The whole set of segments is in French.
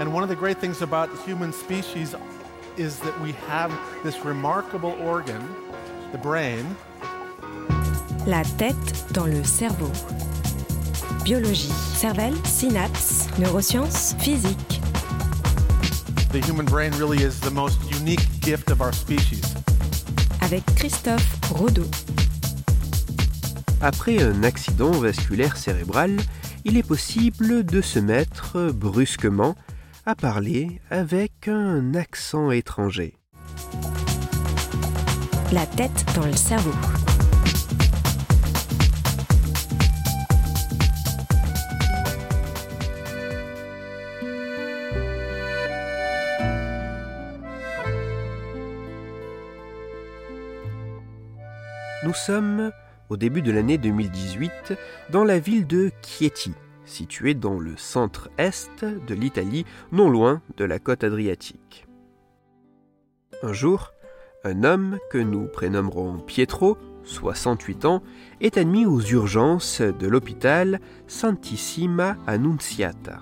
And one of the great things about the human species is that we have this remarkable organ, the brain. La tête dans le cerveau. Biologie, cervelle, synapses, neurosciences, physique. The human brain really is the most unique gift of our species. Avec Christophe Rodeau. Après un accident vasculaire cérébral, il est possible de se mettre brusquement à parler avec un accent étranger. La tête dans le cerveau. Nous sommes au début de l'année 2018 dans la ville de Chieti, située dans le centre-est de l'Italie, non loin de la côte adriatique. Un jour, un homme que nous prénommerons Pietro, 68 ans, est admis aux urgences de l'hôpital Santissima Annunziata.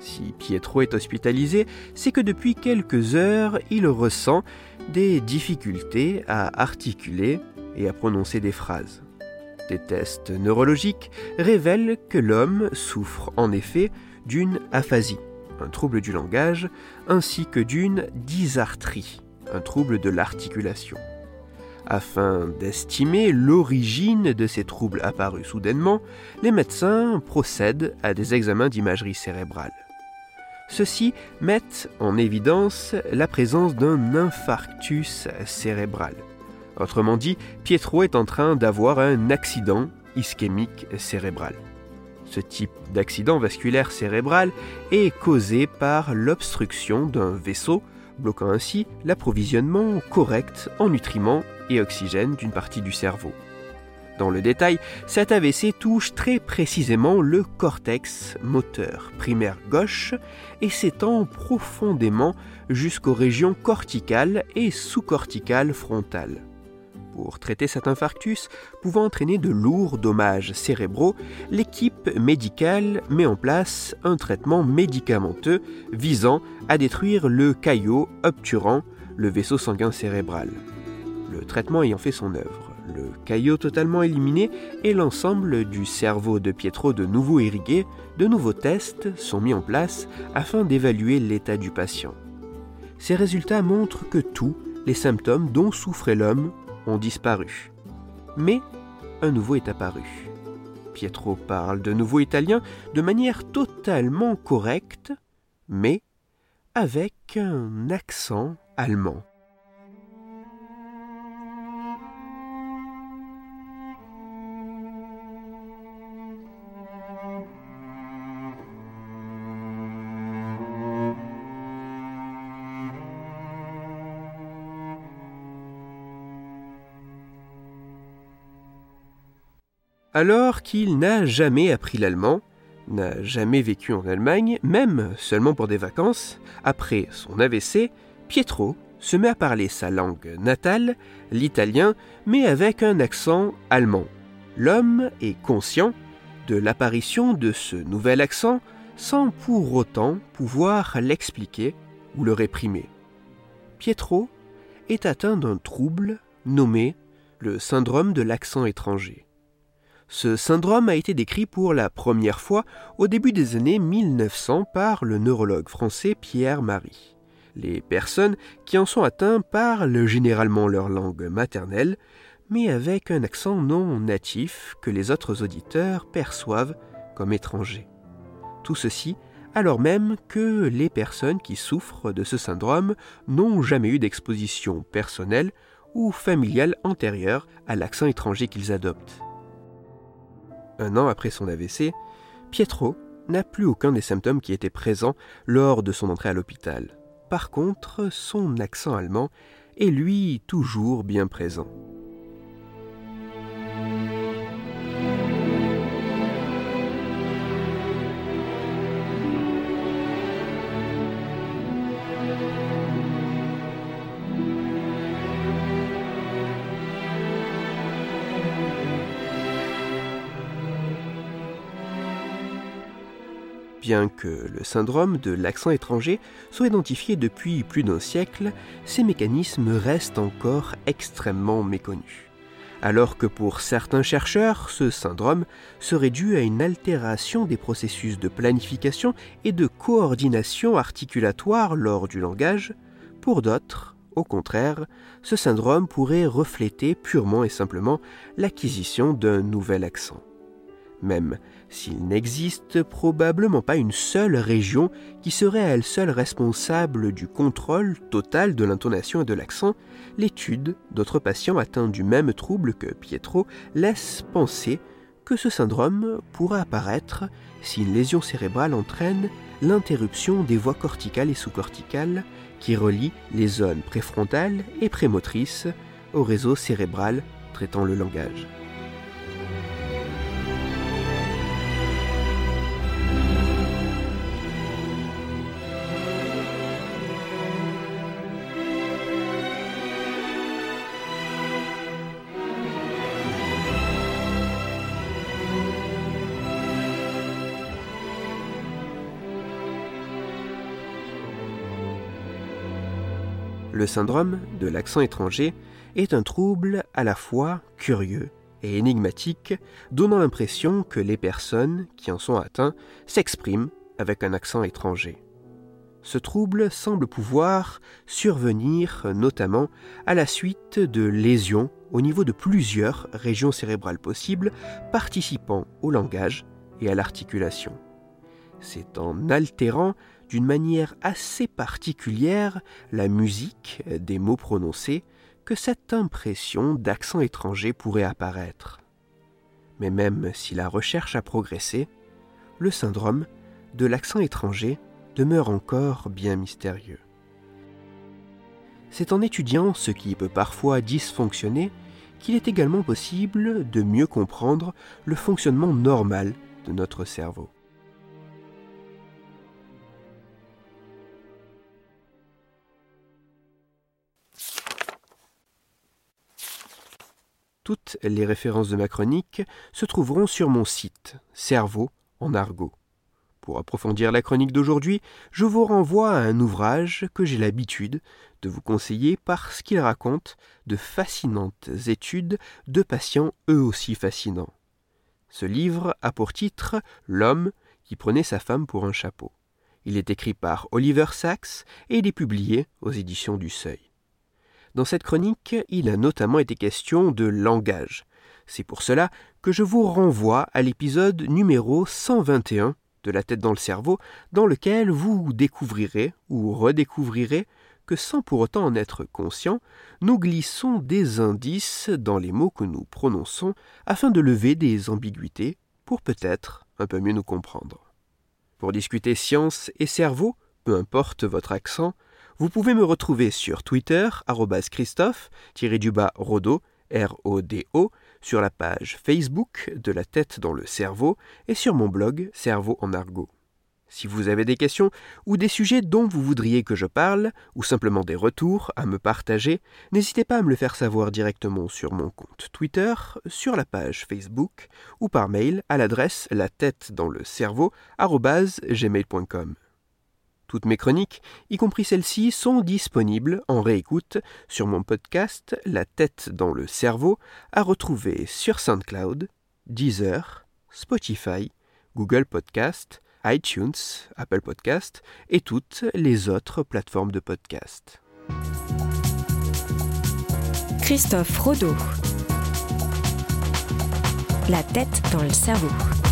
Si Pietro est hospitalisé, c'est que depuis quelques heures, il ressent des difficultés à articuler et à prononcer des phrases. Des tests neurologiques révèlent que l'homme souffre en effet d'une aphasie, un trouble du langage, ainsi que d'une dysarthrie, un trouble de l'articulation. Afin d'estimer l'origine de ces troubles apparus soudainement, les médecins procèdent à des examens d'imagerie cérébrale. Ceux-ci mettent en évidence la présence d'un infarctus cérébral. Autrement dit, Pietro est en train d'avoir un accident ischémique cérébral. Ce type d'accident vasculaire cérébral est causé par l'obstruction d'un vaisseau, bloquant ainsi l'approvisionnement correct en nutriments et oxygène d'une partie du cerveau. Dans le détail, cet AVC touche très précisément le cortex moteur primaire gauche et s'étend profondément jusqu'aux régions corticales et sous-corticales frontales. Pour traiter cet infarctus pouvant entraîner de lourds dommages cérébraux, l'équipe médicale met en place un traitement médicamenteux visant à détruire le caillot obturant le vaisseau sanguin cérébral. Le traitement ayant fait son œuvre, le caillot totalement éliminé et l'ensemble du cerveau de Pietro de nouveau irrigué, de nouveaux tests sont mis en place afin d'évaluer l'état du patient. Ces résultats montrent que tous les symptômes dont souffrait l'homme disparu. Mais un nouveau est apparu. Pietro parle de nouveau italien de manière totalement correcte, mais avec un accent allemand. Alors qu'il n'a jamais appris l'allemand, n'a jamais vécu en Allemagne, même seulement pour des vacances, après son AVC, Pietro se met à parler sa langue natale, l'italien, mais avec un accent allemand. L'homme est conscient de l'apparition de ce nouvel accent sans pour autant pouvoir l'expliquer ou le réprimer. Pietro est atteint d'un trouble nommé le syndrome de l'accent étranger. Ce syndrome a été décrit pour la première fois au début des années 1900 par le neurologue français Pierre Marie. Les personnes qui en sont atteintes parlent généralement leur langue maternelle, mais avec un accent non natif que les autres auditeurs perçoivent comme étranger. Tout ceci alors même que les personnes qui souffrent de ce syndrome n'ont jamais eu d'exposition personnelle ou familiale antérieure à l'accent étranger qu'ils adoptent. Un an après son AVC, Pietro n'a plus aucun des symptômes qui étaient présents lors de son entrée à l'hôpital. Par contre, son accent allemand est lui toujours bien présent. Bien que le syndrome de l'accent étranger soit identifié depuis plus d'un siècle, ces mécanismes restent encore extrêmement méconnus. Alors que pour certains chercheurs, ce syndrome serait dû à une altération des processus de planification et de coordination articulatoire lors du langage, pour d'autres, au contraire, ce syndrome pourrait refléter purement et simplement l'acquisition d'un nouvel accent. Même s'il n'existe probablement pas une seule région qui serait à elle seule responsable du contrôle total de l'intonation et de l'accent, l'étude d'autres patients atteints du même trouble que Pietro laisse penser que ce syndrome pourra apparaître si une lésion cérébrale entraîne l'interruption des voies corticales et sous-corticales qui relient les zones préfrontales et prémotrices au réseau cérébral traitant le langage. Le syndrome de l'accent étranger est un trouble à la fois curieux et énigmatique, donnant l'impression que les personnes qui en sont atteintes s'expriment avec un accent étranger. Ce trouble semble pouvoir survenir notamment à la suite de lésions au niveau de plusieurs régions cérébrales possibles participant au langage et à l'articulation. C'est en altérant d'une manière assez particulière la musique des mots prononcés que cette impression d'accent étranger pourrait apparaître. Mais même si la recherche a progressé, le syndrome de l'accent étranger demeure encore bien mystérieux. C'est en étudiant ce qui peut parfois dysfonctionner qu'il est également possible de mieux comprendre le fonctionnement normal de notre cerveau. Toutes les références de ma chronique se trouveront sur mon site Cerveau en argot. Pour approfondir la chronique d'aujourd'hui, je vous renvoie à un ouvrage que j'ai l'habitude de vous conseiller parce qu'il raconte de fascinantes études de patients eux aussi fascinants. Ce livre a pour titre L'homme qui prenait sa femme pour un chapeau. Il est écrit par Oliver Sacks et il est publié aux éditions du Seuil. Dans cette chronique, il a notamment été question de langage. C'est pour cela que je vous renvoie à l'épisode numéro 121 de La tête dans le cerveau, dans lequel vous découvrirez ou redécouvrirez que sans pour autant en être conscient, nous glissons des indices dans les mots que nous prononçons afin de lever des ambiguïtés pour peut-être un peu mieux nous comprendre. Pour discuter science et cerveau, peu importe votre accent, vous pouvez me retrouver sur Twitter, Christophe-Rodo, R-O-D-O, sur la page Facebook de la tête dans le cerveau et sur mon blog Cerveau en argot. Si vous avez des questions ou des sujets dont vous voudriez que je parle, ou simplement des retours à me partager, n'hésitez pas à me le faire savoir directement sur mon compte Twitter, sur la page Facebook ou par mail à l'adresse la tête dans le cerveau gmail.com. Toutes mes chroniques, y compris celles-ci, sont disponibles en réécoute sur mon podcast La tête dans le cerveau, à retrouver sur SoundCloud, Deezer, Spotify, Google Podcast, iTunes, Apple Podcast et toutes les autres plateformes de podcast. Christophe Rodeau. La tête dans le cerveau.